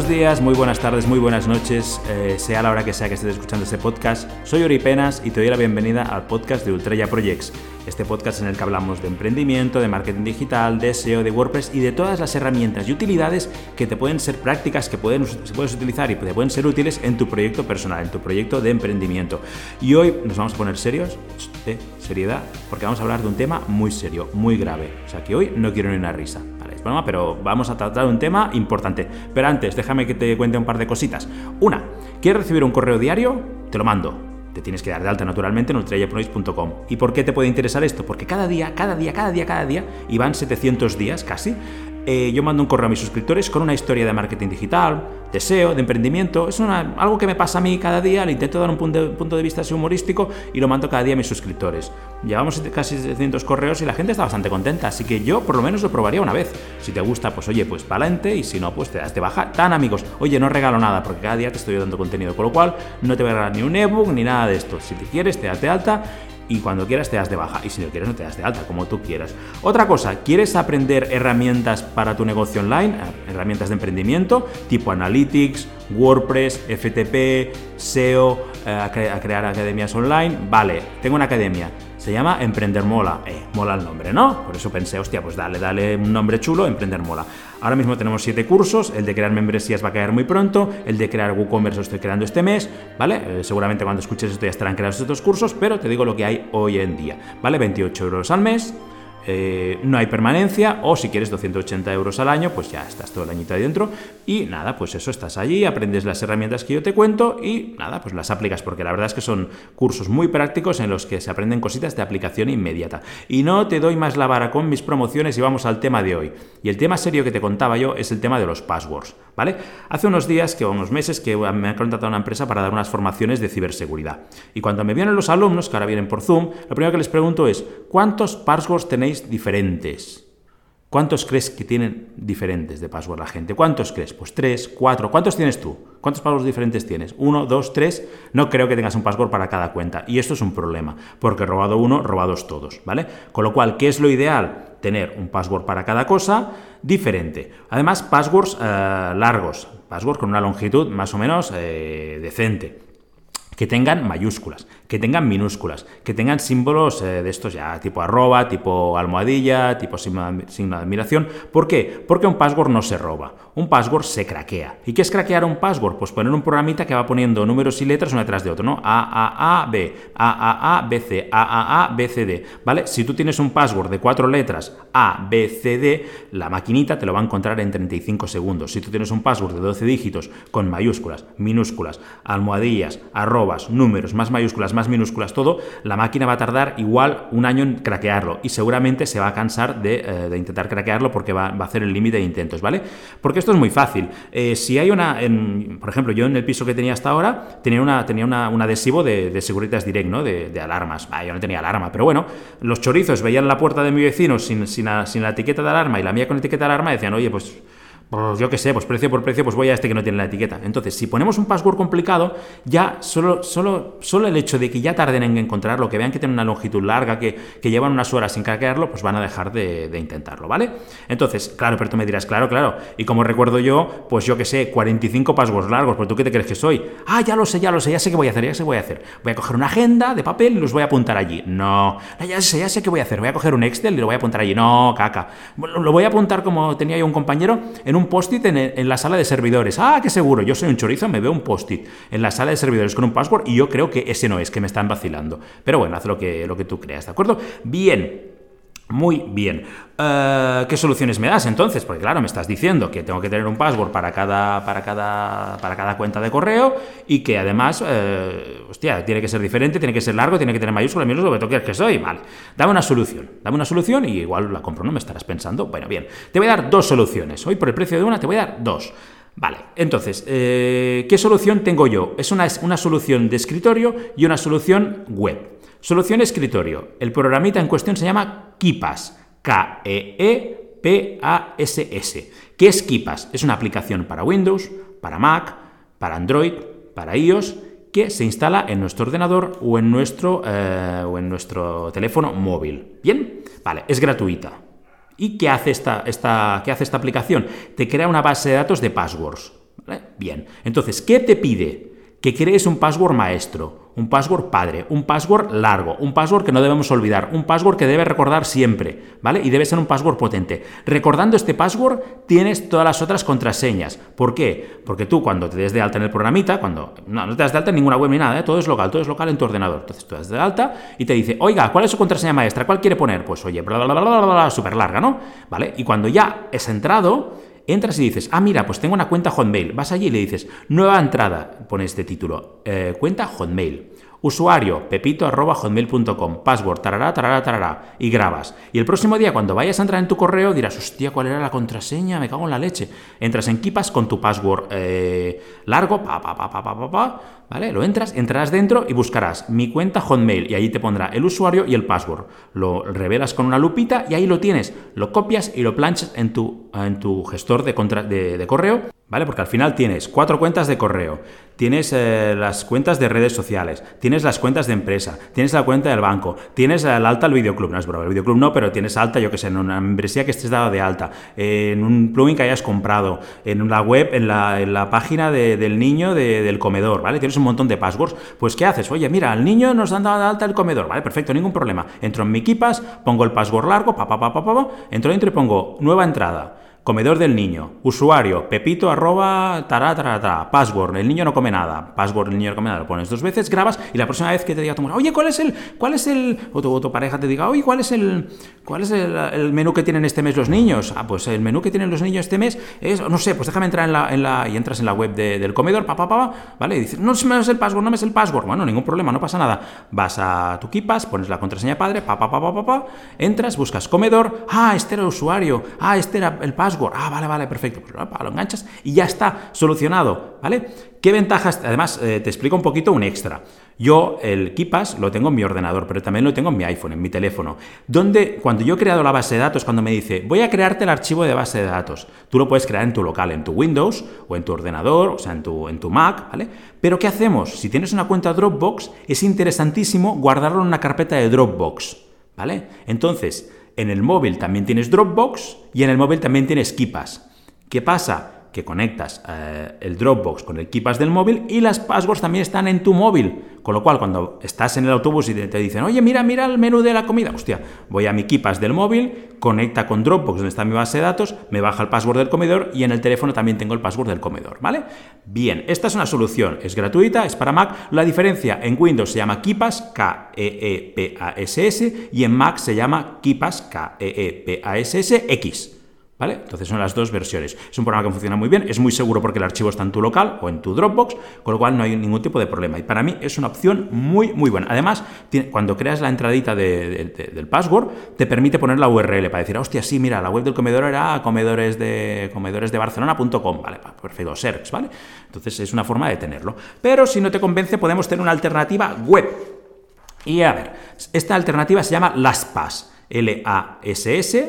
Buenos días, muy buenas tardes, muy buenas noches, eh, sea la hora que sea que estés escuchando este podcast. Soy Ori Penas y te doy la bienvenida al podcast de Ultraya Projects, este podcast en el que hablamos de emprendimiento, de marketing digital, de SEO, de WordPress y de todas las herramientas y utilidades que te pueden ser prácticas, que pueden, se puedes utilizar y te pueden ser útiles en tu proyecto personal, en tu proyecto de emprendimiento. Y hoy nos vamos a poner serios, de seriedad, porque vamos a hablar de un tema muy serio, muy grave. O sea que hoy no quiero ni una risa pero vamos a tratar un tema importante. Pero antes, déjame que te cuente un par de cositas. Una, ¿quieres recibir un correo diario? Te lo mando. Te tienes que dar de alta naturalmente en ultrayapronois.com. ¿Y por qué te puede interesar esto? Porque cada día, cada día, cada día, cada día, y van 700 días casi, eh, yo mando un correo a mis suscriptores con una historia de marketing digital, deseo, de emprendimiento. Es algo que me pasa a mí cada día, le intento dar un punto de, vista así humorístico y lo mando cada día a mis suscriptores. Llevamos casi 700 correos y la gente está bastante contenta, así que yo por lo menos lo probaría una vez. Si te gusta, pues oye, pues valente y si no, pues te das de baja. Tan amigos, oye, no regalo nada porque cada día te estoy dando contenido, con lo cual no te voy a regalar ni un ebook ni nada de esto. Si te quieres, te das de alta y cuando quieras te das de baja y si no quieres no te das de alta, como tú quieras. Otra cosa, ¿quieres aprender herramientas para tu negocio online? Herramientas de emprendimiento tipo Analytics, WordPress, FTP, SEO, eh, a crear academias online. Vale, tengo una academia se llama Emprender Mola. Eh, mola el nombre, ¿no? Por eso pensé, hostia, pues dale, dale un nombre chulo, Emprender Mola. Ahora mismo tenemos siete cursos, el de crear membresías va a caer muy pronto, el de crear WooCommerce lo estoy creando este mes, ¿vale? Eh, seguramente cuando escuches esto ya estarán creados estos cursos, pero te digo lo que hay hoy en día, ¿vale? 28 euros al mes, eh, no hay permanencia o si quieres 280 euros al año, pues ya estás todo el añito ahí dentro y nada, pues eso, estás allí, aprendes las herramientas que yo te cuento y nada, pues las aplicas porque la verdad es que son cursos muy prácticos en los que se aprenden cositas de aplicación inmediata. Y no te doy más la vara con mis promociones y vamos al tema de hoy. Y el tema serio que te contaba yo es el tema de los passwords, ¿vale? Hace unos días, que unos meses, que me ha contratado una empresa para dar unas formaciones de ciberseguridad. Y cuando me vienen los alumnos, que ahora vienen por Zoom, lo primero que les pregunto es, ¿cuántos passwords tenéis diferentes. ¿Cuántos crees que tienen diferentes de password la gente? ¿Cuántos crees? Pues tres, cuatro. ¿Cuántos tienes tú? ¿Cuántos passwords diferentes tienes? ¿Uno, dos, tres? No creo que tengas un password para cada cuenta. Y esto es un problema, porque robado uno, robados todos, ¿vale? Con lo cual, ¿qué es lo ideal? Tener un password para cada cosa diferente. Además, passwords eh, largos, passwords con una longitud más o menos eh, decente que tengan mayúsculas, que tengan minúsculas, que tengan símbolos eh, de estos ya tipo arroba, tipo almohadilla, tipo signo, de admiración. ¿Por qué? Porque un password no se roba, un password se craquea. ¿Y qué es craquear un password? Pues poner un programita que va poniendo números y letras uno detrás de otro, ¿no? A, A, A, B, A, A, A, B, C, A, A, A, B, C, D, ¿vale? Si tú tienes un password de cuatro letras, A, B, C, D, la maquinita te lo va a encontrar en 35 segundos. Si tú tienes un password de 12 dígitos con mayúsculas, minúsculas, almohadillas, arroba, números, más mayúsculas, más minúsculas, todo, la máquina va a tardar igual un año en craquearlo y seguramente se va a cansar de, eh, intentar craquearlo porque va, a hacer el límite de intentos, ¿vale? Porque esto es muy fácil. Eh, si hay una, por ejemplo, yo en el piso que tenía hasta ahora tenía, una, tenía un adhesivo de, de Securitas Direct, ¿no? De, alarmas. yo no tenía alarma, pero bueno, los chorizos veían la puerta de mi vecino sin, sin, sin la etiqueta de alarma y la mía con etiqueta de alarma y decían, oye, pues pues yo qué sé, pues precio por precio, pues voy a este que no tiene la etiqueta. Entonces, si ponemos un password complicado, ya solo, solo, solo el hecho de que ya tarden en encontrarlo, que vean que tiene una longitud larga, que, llevan unas horas sin craquearlo, pues van a dejar de, intentarlo, ¿vale? Entonces, claro, pero tú me dirás, claro, claro. Y como recuerdo yo, pues yo qué sé, 45 passwords largos, pues tú qué te crees que soy. Ah, ya lo sé, ya lo sé, ya sé qué voy a hacer, ya sé qué voy a hacer. Voy a coger una agenda de papel y los voy a apuntar allí. No, ya sé, ya sé qué voy a hacer. Voy a coger un Excel y lo voy a apuntar allí. No, caca. Lo voy a apuntar como tenía yo un compañero en un post-it en, en la sala de servidores. Ah, qué seguro, yo soy un chorizo, me veo un post-it en la sala de servidores con un password y yo creo que ese no es, que me están vacilando. Pero bueno, haz lo que, lo que tú creas, ¿de acuerdo? Bien. Muy bien. Eh, ¿Qué soluciones me das entonces? Porque claro, me estás diciendo que tengo que tener un password para cada, para cada, para cada cuenta de correo y que además, eh, hostia, tiene que ser diferente, tiene que ser largo, tiene que tener mayúsculas, minúsculas, lo que tú que soy. Vale, dame una solución. Dame una solución y igual la compro, ¿no? Me estarás pensando. Bueno, bien, te voy a dar dos soluciones. Hoy por el precio de una te voy a dar dos. Vale, entonces, eh, ¿qué solución tengo yo? Es una, una solución de escritorio y una solución web. Solución escritorio. El programita en cuestión se llama Kipas. K-E-E-P-A-S-S. ¿Qué es Kipas? Es una aplicación para Windows, para Mac, para Android, para iOS, que se instala en nuestro ordenador o en nuestro, eh, o en nuestro teléfono móvil. ¿Bien? Vale, es gratuita. ¿Y qué hace esta, esta, qué hace esta aplicación? Te crea una base de datos de passwords. Bien, entonces, ¿qué te pide? Que crees un password maestro, un password padre, un password largo, un password que no debemos olvidar, un password que debes recordar siempre, ¿vale? Y debe ser un password potente. Recordando este password tienes todas las otras contraseñas. ¿Por qué? Porque tú cuando te des de alta en el programita, cuando no, no te das de alta en ninguna web ni nada, ¿eh? todo es local, todo es local en tu ordenador. Entonces tú das de alta y te dice, oiga, ¿cuál es su contraseña maestra? ¿Cuál quiere poner? Pues oye, bla, bla, bla, bla, bla, bla súper larga, ¿no? ¿Vale? Y cuando ya es entrado entras y dices, ah, mira, pues tengo una cuenta Hotmail. Vas allí y le dices, nueva entrada, pone este título, eh, cuenta Hotmail. Usuario, pepito.hotmail.com, password, tarará, tarará, tarará, y grabas. Y el próximo día, cuando vayas a entrar en tu correo, dirás, hostia, ¿cuál era la contraseña? Me cago en la leche. Entras en Kipas con tu password eh, largo, pa, pa, pa, pa, pa, pa, pa, ¿vale? Lo entras, entrarás dentro y buscarás mi cuenta Hotmail, y ahí te pondrá el usuario y el password. Lo revelas con una lupita y ahí lo tienes. Lo copias y lo planchas en tu, en tu gestor de, de, de correo ¿Vale? Porque al final tienes cuatro cuentas de correo, tienes eh, las cuentas de redes sociales, tienes las cuentas de empresa, tienes la cuenta del banco, tienes el alta al videoclub, no es broma, el videoclub no, pero tienes alta, yo que sé, en una membresía que estés dado de alta, en un plugin que hayas comprado, en la web, en la, página del niño del comedor, ¿vale? Tienes un montón de passwords. Pues, ¿qué haces? Oye, mira, al niño nos han dado de alta el comedor, ¿vale? Perfecto, ningún problema. Entro en mi Kipas, pongo el password largo, pa, pa, pa, pa, pa, entro y pongo nueva entrada Comedor del niño. Usuario, pepito arroba tará, Password, el niño no come nada. Password, el niño no come nada. Lo pones dos veces, grabas y la próxima vez que te diga tu mujer, oye, ¿cuál es el, cuál es el, o tu, pareja te diga, oye, ¿cuál es el, cuál es el, menú que tienen este mes los niños? Ah, pues el menú que tienen los niños este mes es, no sé, pues déjame entrar en la, en la y entras en la web del comedor, pa, pa, pa, ¿vale? Y dices, no me es el password, no me es el password. Bueno, ningún problema, no pasa nada. Vas a tu Kipas, pones la contraseña padre, pa, pa, pa, pa, pa, pa, entras, buscas comedor, ah, este era el usuario, ah, este era el password, ah, vale, vale, perfecto, pues lo enganchas y ya está solucionado, ¿vale? ¿Qué ventajas? Además, eh, te explico un poquito un extra. Yo el KeePass lo tengo en mi ordenador, pero también lo tengo en mi iPhone, en mi teléfono. Donde cuando yo he creado la base de datos, cuando me dice, voy a crearte el archivo de base de datos, tú lo puedes crear en tu local, en tu Windows o en tu ordenador, o sea, en tu, en tu Mac, ¿vale? Pero ¿qué hacemos? Si tienes una cuenta Dropbox, es interesantísimo guardarlo en una carpeta de Dropbox, ¿vale? Entonces, en el móvil también tienes Dropbox y en el móvil también tienes KeePass. ¿Qué pasa? Que conectas eh, el Dropbox con el KeePass del móvil y las passwords también están en tu móvil. Con lo cual, cuando estás en el autobús y te, dicen, oye, mira, mira el menú de la comida, hostia, voy a mi KeePass del móvil, conecta con Dropbox, donde está mi base de datos, me baja el password del comedor y en el teléfono también tengo el password del comedor, ¿vale? Bien, esta es una solución, es gratuita, es para Mac. La diferencia en Windows se llama KeePass, K-E-E-P-A-S-S, y en Mac se llama KeePass, K-E-E-P-A-S-S-X. ¿Vale? Entonces son las dos versiones. Es un programa que funciona muy bien, es muy seguro porque el archivo está en tu local o en tu Dropbox, con lo cual no hay ningún tipo de problema. Y para mí es una opción muy, muy buena. Además, cuando creas la entradita del password, te permite poner la URL para decir, hostia, sí, mira, la web del comedor era comedores ¿vale? Perfecto, search, ¿vale? Entonces es una forma de tenerlo. Pero si no te convence, podemos tener una alternativa web. Y a ver, esta alternativa se llama LastPass, L-A-S-S-T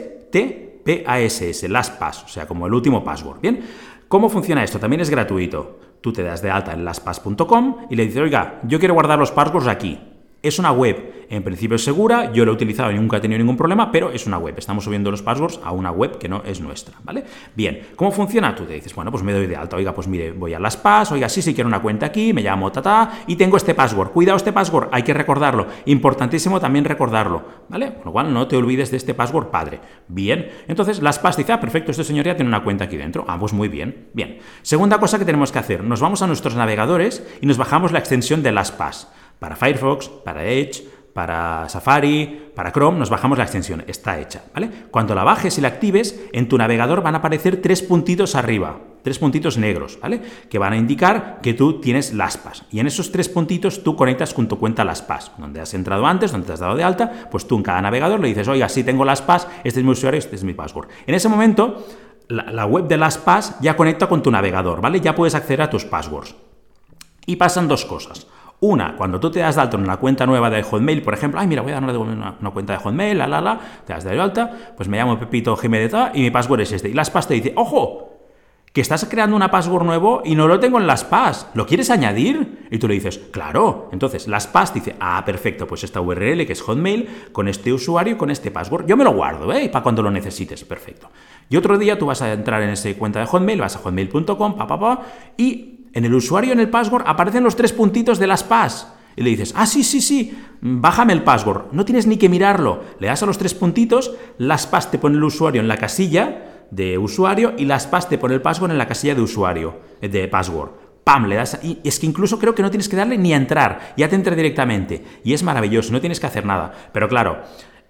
PASS, LastPass, o sea, como el último password. Bien, ¿cómo funciona esto? También es gratuito. Tú te das de alta en lastpass.com y le dices, oiga, yo quiero guardar los passwords aquí. Es una web, en principio es segura, yo lo he utilizado y nunca he tenido ningún problema, pero es una web. Estamos subiendo los passwords a una web que no es nuestra, ¿vale? Bien, ¿cómo funciona? Tú te dices, bueno, pues me doy de alta, oiga, pues mire, voy a las PAS, oiga, sí, sí quiero una cuenta aquí, me llamo tata y tengo este password. Cuidado este password, hay que recordarlo. Importantísimo también recordarlo, ¿vale? Con lo cual no te olvides de este password padre. Bien, entonces las PAS dice, ah, perfecto, este señor ya tiene una cuenta aquí dentro. Ah, pues muy bien, bien. Segunda cosa que tenemos que hacer, nos vamos a nuestros navegadores y nos bajamos la extensión de las PAS para Firefox, para Edge, para Safari, para Chrome, nos bajamos la extensión, está hecha, ¿vale? Cuando la bajes y la actives, en tu navegador van a aparecer tres puntitos arriba, tres puntitos negros, ¿vale? Que van a indicar que tú tienes LastPass. Y en esos tres puntitos tú conectas con tu cuenta LastPass. Donde has entrado antes, donde te has dado de alta, pues tú en cada navegador le dices, oiga, sí tengo LastPass, este es mi usuario, este es mi password. En ese momento, la, la web de LastPass ya conecta con tu navegador, ¿vale? Ya puedes acceder a tus passwords. Y pasan dos cosas. Una, cuando tú te das de alta en una cuenta nueva de Hotmail, por ejemplo, ay, mira, voy a dar una, cuenta de Hotmail, la, la, la, te das de alta, pues me llamo Pepito Jiménez y mi password es este. Y las te dice, ojo, que estás creando una password nuevo y no lo tengo en las PAS. ¿Lo quieres añadir? Y tú le dices, claro. Entonces, las PAS dice, ah, perfecto, pues esta URL que es Hotmail, con este usuario con este password, yo me lo guardo, ¿eh? Para cuando lo necesites, perfecto. Y otro día tú vas a entrar en esa cuenta de Hotmail, vas a hotmail.com, pa, pa, pa, y en el usuario, en el password, aparecen los tres puntitos de las PAS. Y le dices, ah, sí, sí, sí, bájame el password. No tienes ni que mirarlo. Le das a los tres puntitos, las PAS te pone el usuario en la casilla, de usuario y las PAS te pone el password en la casilla de usuario, eh, de password. ¡Pam! Le das. Y es que incluso creo que no tienes que darle ni a entrar, ya te entra directamente. Y es maravilloso, no tienes que hacer nada. Pero claro,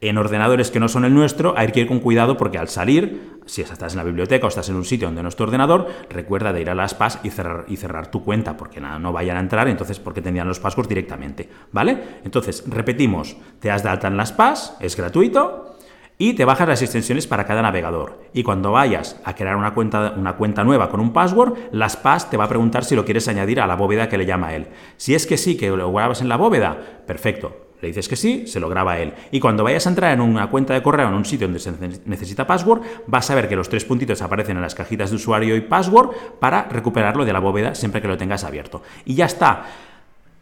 en ordenadores que no son el nuestro, hay que ir con cuidado porque al salir, si estás en la biblioteca o estás en un sitio donde no es tu ordenador, recuerda de ir a las PAS y cerrar, tu cuenta, porque nada, no vayan a entrar, entonces porque tendrían los passwords directamente, ¿vale? Entonces, repetimos, te das de alta en las PAS, es gratuito, y te bajas las extensiones para cada navegador. Y cuando vayas a crear una cuenta, una cuenta nueva con un password, las PAS te va a preguntar si lo quieres añadir a la bóveda que le llama él. Si es que sí, que lo grabas en la bóveda, perfecto. Le dices que sí, se lo graba él. Y cuando vayas a entrar en una cuenta de correo en un sitio donde se necesita password, vas a ver que los tres puntitos aparecen en las cajitas de usuario y password para recuperarlo de la bóveda siempre que lo tengas abierto. Y ya está.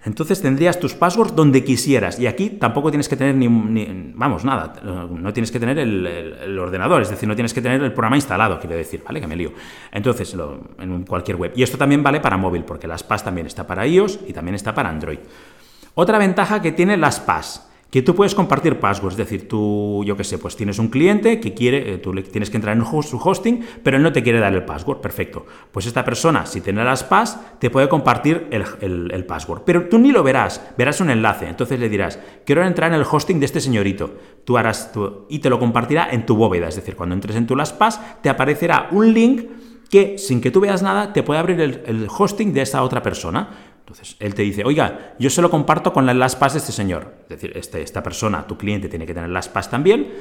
Entonces tendrías tus passwords donde quisieras. Y aquí tampoco tienes que tener ni, vamos, nada, no tienes que tener el, ordenador, es decir, no tienes que tener el programa instalado, quiero decir, ¿vale? Que me lío. Entonces, en cualquier web. Y esto también vale para móvil, porque las PAS también está para iOS y también está para Android. Otra ventaja que tiene las PAS que tú puedes compartir passwords, es decir, tú, yo qué sé, pues tienes un cliente que quiere, eh, tú le tienes que entrar en su hosting, pero él no te quiere dar el password, perfecto. Pues esta persona, si tiene las PAS, te puede compartir el, password, pero tú ni lo verás, verás un enlace, entonces le dirás, quiero entrar en el hosting de este señorito, tú harás, y te lo compartirá en tu bóveda, es decir, cuando entres en tu las PAS, te aparecerá un link que, sin que tú veas nada, te puede abrir el hosting de esa otra persona. Entonces, él te dice, oiga, yo se lo comparto con las PAS de este señor. Es decir, este, esta persona, tu cliente, tiene que tener las PAS también.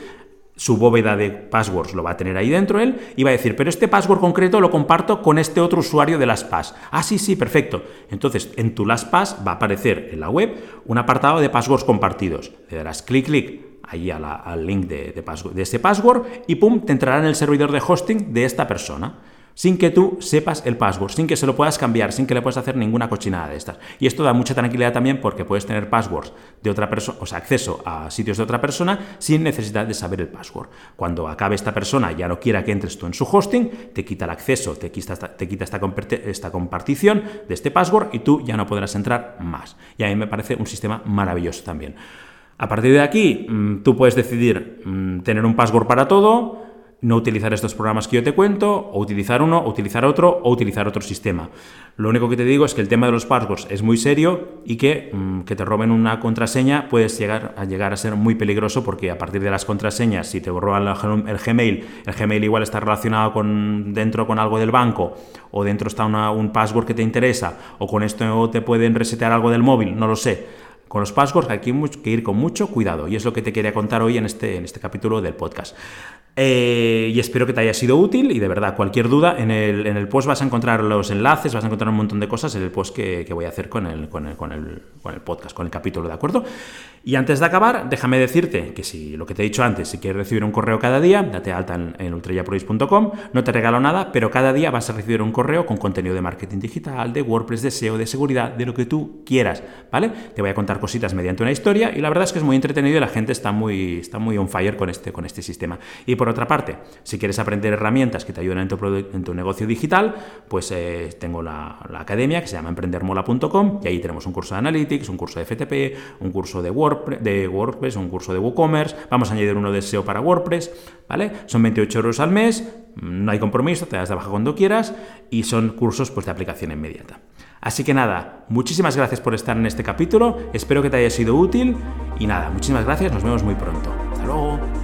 Su bóveda de passwords lo va a tener ahí dentro él y va a decir, pero este password concreto lo comparto con este otro usuario de las PAS. Ah, sí, sí, perfecto. Entonces, en tu las PAS va a aparecer en la web un apartado de passwords compartidos. Le darás clic, clic ahí al link de, de, de ese password y pum, te entrará en el servidor de hosting de esta persona sin que tú sepas el password, sin que se lo puedas cambiar, sin que le puedas hacer ninguna cochinada de estas. Y esto da mucha tranquilidad también porque puedes tener passwords de otra persona, o sea, acceso a sitios de otra persona sin necesidad de saber el password. Cuando acabe esta persona ya no quiera que entres tú en su hosting, te quita el acceso, te quita, esta, te quita esta, compartición de este password y tú ya no podrás entrar más. Y a mí me parece un sistema maravilloso también. A partir de aquí, mm, tú puedes decidir mm, tener un password para todo, no utilizar estos programas que yo te cuento, o utilizar uno, o utilizar otro, o utilizar otro sistema. Lo único que te digo es que el tema de los passwords es muy serio y que mm, que te roben una contraseña puede llegar a, llegar a ser muy peligroso porque a partir de las contraseñas, si te roban el Gmail, el Gmail igual está relacionado con dentro con algo del banco, o dentro está un password que te interesa, o con esto te pueden resetear algo del móvil, no lo sé. Con los passwords hay que ir con mucho cuidado y es lo que te quería contar hoy en este, en este capítulo del podcast. Eh, y espero que te haya sido útil y de verdad, cualquier duda, en el, en el, post vas a encontrar los enlaces, vas a encontrar un montón de cosas en el post que, voy a hacer con el, con, el, con, con el podcast, con el capítulo, ¿de acuerdo? Y antes de acabar, déjame decirte que si lo que te he dicho antes, si quieres recibir un correo cada día, date alta en, en ultrayaprovis.com, no te regalo nada, pero cada día vas a recibir un correo con contenido de marketing digital, de WordPress, de SEO, de seguridad, de lo que tú quieras, ¿vale? Te voy a contar cositas mediante una historia y la verdad es que es muy entretenido y la gente está muy, está muy on fire con este, con este sistema. Y por otra parte, si quieres aprender herramientas que te ayuden en tu, negocio digital, pues eh, tengo la, academia que se llama emprendermola.com y ahí tenemos un curso de Analytics, un curso de FTP, un curso de De WordPress un curso de WooCommerce, vamos a añadir uno de SEO para WordPress, ¿vale? Son 28 euros al mes, no hay compromiso, te das de baja cuando quieras y son cursos pues, de aplicación inmediata. Así que nada, muchísimas gracias por estar en este capítulo, espero que te haya sido útil y nada, muchísimas gracias, nos vemos muy pronto. Hasta luego.